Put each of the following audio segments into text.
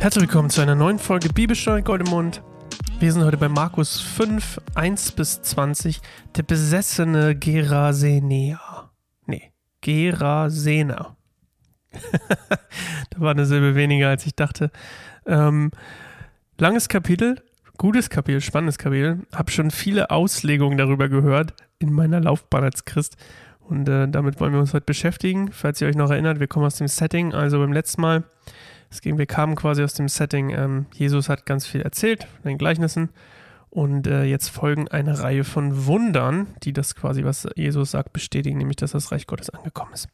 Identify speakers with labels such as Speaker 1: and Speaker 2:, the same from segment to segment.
Speaker 1: Herzlich willkommen zu einer neuen Folge Bibelstunde Gold im Mund. Wir sind heute bei Markus 5, 1 bis 20, der besessene Gerasener. Nee, Gerasener. da war eine Silbe weniger, als ich dachte. Ähm, langes Kapitel, gutes Kapitel, spannendes Kapitel. Hab schon viele Auslegungen darüber gehört in meiner Laufbahn als Christ. Und äh, damit wollen wir uns heute beschäftigen. Falls ihr euch noch erinnert, wir kommen aus dem Setting. Also beim letzten Mal es ging, wir kamen quasi aus dem Setting, ähm, Jesus hat ganz viel erzählt von den Gleichnissen und äh, jetzt folgen eine Reihe von Wundern, die das quasi, was Jesus sagt, bestätigen, nämlich dass das Reich Gottes angekommen ist.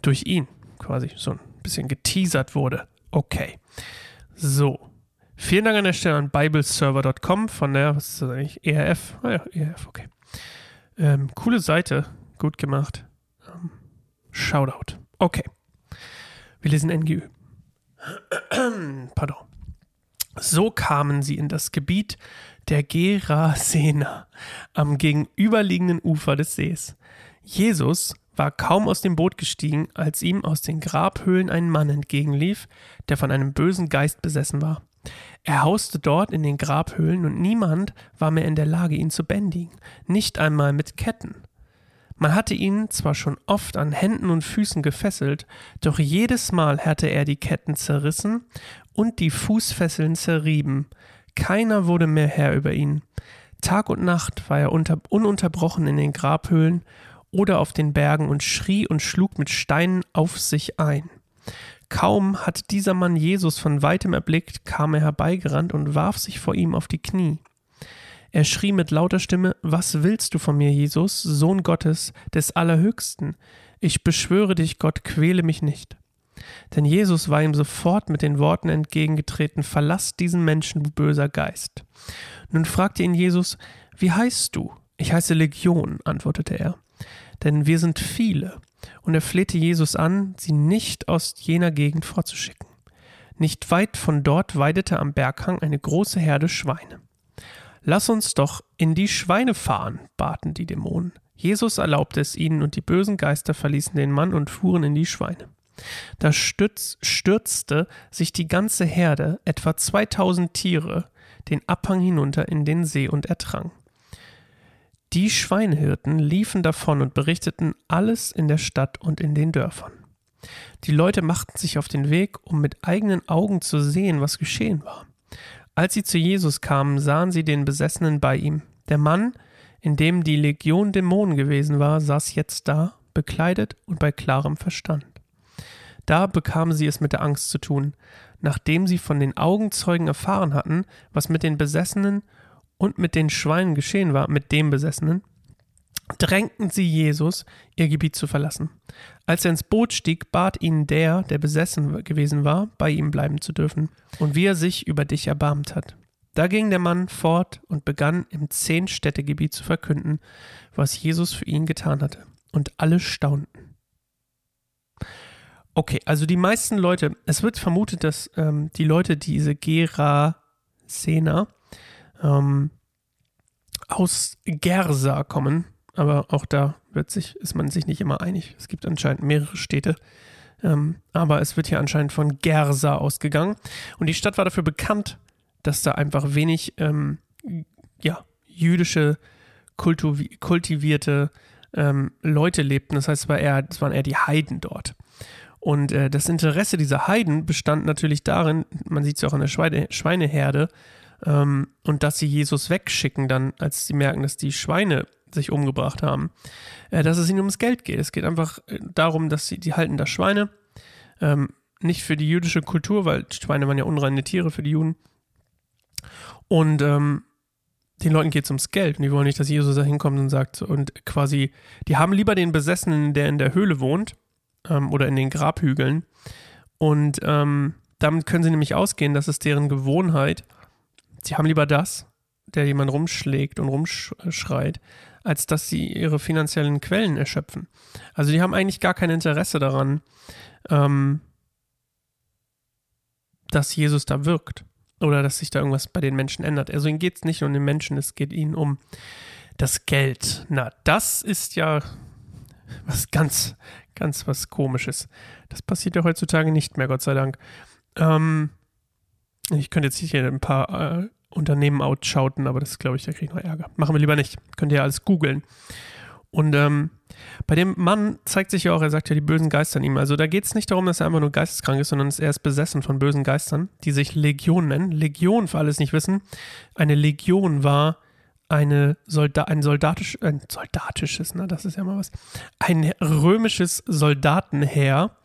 Speaker 1: Durch ihn quasi so ein bisschen geteasert wurde. Okay. So. Vielen Dank an der Stelle an bibleserver.com von der, was ist das eigentlich? ERF? Ah ja, ERF, okay. Ähm, coole Seite, gut gemacht. Ähm, Shoutout. Okay. Wir lesen NGÜ. Pardon. So kamen sie in das Gebiet der Gerasena am gegenüberliegenden Ufer des Sees. Jesus war kaum aus dem Boot gestiegen, als ihm aus den Grabhöhlen ein Mann entgegenlief, der von einem bösen Geist besessen war. Er hauste dort in den Grabhöhlen und niemand war mehr in der Lage, ihn zu bändigen, nicht einmal mit Ketten. Man hatte ihn zwar schon oft an Händen und Füßen gefesselt, doch jedes Mal hatte er die Ketten zerrissen und die Fußfesseln zerrieben. Keiner wurde mehr Herr über ihn. Tag und Nacht war er unter, ununterbrochen in den Grabhöhlen oder auf den Bergen und schrie und schlug mit Steinen auf sich ein. Kaum hatte dieser Mann Jesus von weitem erblickt, kam er herbeigerannt und warf sich vor ihm auf die Knie. Er schrie mit lauter Stimme, Was willst du von mir, Jesus, Sohn Gottes, des Allerhöchsten? Ich beschwöre dich, Gott, quäle mich nicht. Denn Jesus war ihm sofort mit den Worten entgegengetreten, Verlass diesen Menschen, du böser Geist. Nun fragte ihn Jesus, Wie heißt du? Ich heiße Legion, antwortete er. Denn wir sind viele. Und er flehte Jesus an, sie nicht aus jener Gegend vorzuschicken. Nicht weit von dort weidete am Berghang eine große Herde Schweine. Lass uns doch in die Schweine fahren, baten die Dämonen. Jesus erlaubte es ihnen, und die bösen Geister verließen den Mann und fuhren in die Schweine. Da stürz, stürzte sich die ganze Herde, etwa 2000 Tiere, den Abhang hinunter in den See und ertrank. Die Schweinehirten liefen davon und berichteten alles in der Stadt und in den Dörfern. Die Leute machten sich auf den Weg, um mit eigenen Augen zu sehen, was geschehen war. Als sie zu Jesus kamen, sahen sie den Besessenen bei ihm. Der Mann, in dem die Legion Dämonen gewesen war, saß jetzt da, bekleidet und bei klarem Verstand. Da bekamen sie es mit der Angst zu tun, nachdem sie von den Augenzeugen erfahren hatten, was mit den Besessenen und mit den Schweinen geschehen war, mit dem Besessenen, drängten sie Jesus, ihr Gebiet zu verlassen. Als er ins Boot stieg, bat ihn der, der besessen gewesen war, bei ihm bleiben zu dürfen, und wie er sich über dich erbarmt hat. Da ging der Mann fort und begann im Zehn-Städtegebiet zu verkünden, was Jesus für ihn getan hatte. Und alle staunten. Okay, also die meisten Leute, es wird vermutet, dass ähm, die Leute diese Gera-Sena ähm, aus Gersa kommen, aber auch da wird sich, ist man sich nicht immer einig. Es gibt anscheinend mehrere Städte. Ähm, aber es wird hier anscheinend von Gersa ausgegangen. Und die Stadt war dafür bekannt, dass da einfach wenig ähm, ja, jüdische, kultivierte ähm, Leute lebten. Das heißt, es, war eher, es waren eher die Heiden dort. Und äh, das Interesse dieser Heiden bestand natürlich darin, man sieht es ja auch an der Schweine, Schweineherde, ähm, und dass sie Jesus wegschicken, dann, als sie merken, dass die Schweine sich umgebracht haben, äh, dass es ihnen ums Geld geht. Es geht einfach äh, darum, dass sie, die halten da Schweine, ähm, nicht für die jüdische Kultur, weil Schweine waren ja unreine Tiere für die Juden. Und ähm, den Leuten geht es ums Geld und die wollen nicht, dass Jesus da hinkommt und sagt, und quasi, die haben lieber den Besessenen, der in der Höhle wohnt ähm, oder in den Grabhügeln. Und ähm, damit können sie nämlich ausgehen, dass es deren Gewohnheit. Sie haben lieber das, der jemand rumschlägt und rumschreit, als dass sie ihre finanziellen Quellen erschöpfen. Also die haben eigentlich gar kein Interesse daran, ähm, dass Jesus da wirkt oder dass sich da irgendwas bei den Menschen ändert. Also ihnen geht es nicht um den Menschen, es geht ihnen um das Geld. Na, das ist ja was ganz, ganz was Komisches. Das passiert ja heutzutage nicht mehr, Gott sei Dank. Ähm, Ich könnte jetzt hier ein paar äh, Unternehmen outschauten, aber das glaube ich, da kriege ich noch Ärger. Machen wir lieber nicht. Könnt ihr ja alles googeln. Und ähm, bei dem Mann zeigt sich ja auch, er sagt ja die bösen Geister in ihm. Also da geht es nicht darum, dass er einfach nur geisteskrank ist, sondern er ist besessen von bösen Geistern, die sich Legion nennen. Legion, für alle es nicht wissen, eine Legion war eine Solda ein soldatisch, ein soldatisches, na, das ist ja mal was, ein römisches Soldatenheer.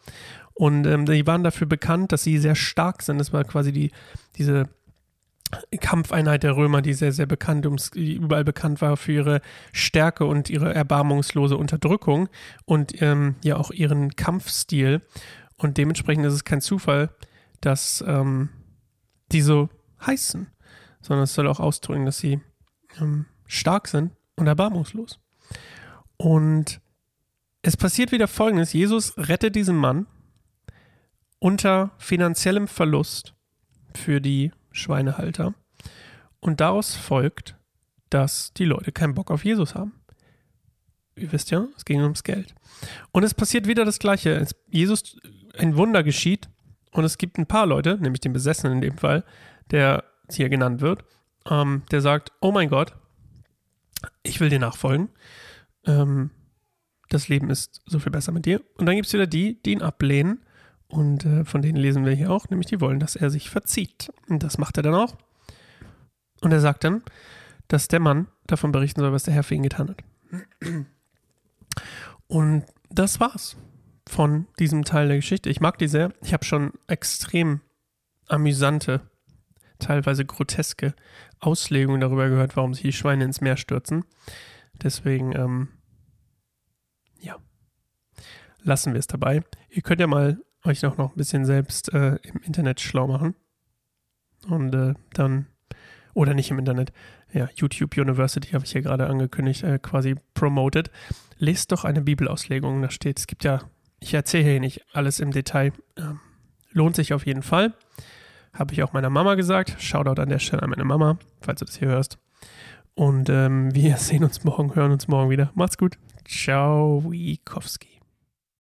Speaker 1: Und ähm, die waren dafür bekannt, dass sie sehr stark sind. Das war quasi die, diese Kampfeinheit der Römer, die sehr, sehr bekannt, die überall bekannt war für ihre Stärke und ihre erbarmungslose Unterdrückung und ähm, ja auch ihren Kampfstil. Und dementsprechend ist es kein Zufall, dass ähm, die so heißen, sondern es soll auch ausdrücken, dass sie ähm, stark sind und erbarmungslos. Und es passiert wieder Folgendes. Jesus rettet diesen Mann unter finanziellem Verlust für die Schweinehalter. Und daraus folgt, dass die Leute keinen Bock auf Jesus haben. Ihr wisst ja, es ging ums Geld. Und es passiert wieder das Gleiche. Es, Jesus, ein Wunder geschieht und es gibt ein paar Leute, nämlich den Besessenen in dem Fall, der hier genannt wird, ähm, der sagt, oh mein Gott, ich will dir nachfolgen. Ähm, das Leben ist so viel besser mit dir. Und dann gibt es wieder die, die ihn ablehnen und äh, von denen lesen wir hier auch, nämlich die wollen, dass er sich verzieht. Und das macht er dann auch. Und er sagt dann, dass der Mann davon berichten soll, was der Herr für ihn getan hat. Und das war's von diesem Teil der Geschichte. Ich mag die sehr. Ich habe schon extrem amüsante, teilweise groteske Auslegungen darüber gehört, warum sich die Schweine ins Meer stürzen. Deswegen, ähm, ja, lassen wir es dabei. Ihr könnt ja mal euch auch noch ein bisschen selbst äh, im Internet schlau machen. Und äh, dann, oder nicht im Internet, ja, YouTube University habe ich hier gerade angekündigt, äh, quasi promoted. Lest doch eine Bibelauslegung, da steht, es gibt ja, ich erzähle hier nicht alles im Detail. Ähm, lohnt sich auf jeden Fall. Habe ich auch meiner Mama gesagt. Shoutout an der Stelle an meine Mama, falls du das hier hörst. Und ähm, wir sehen uns morgen, hören uns morgen wieder. Macht's gut. Ciao, Wikowski.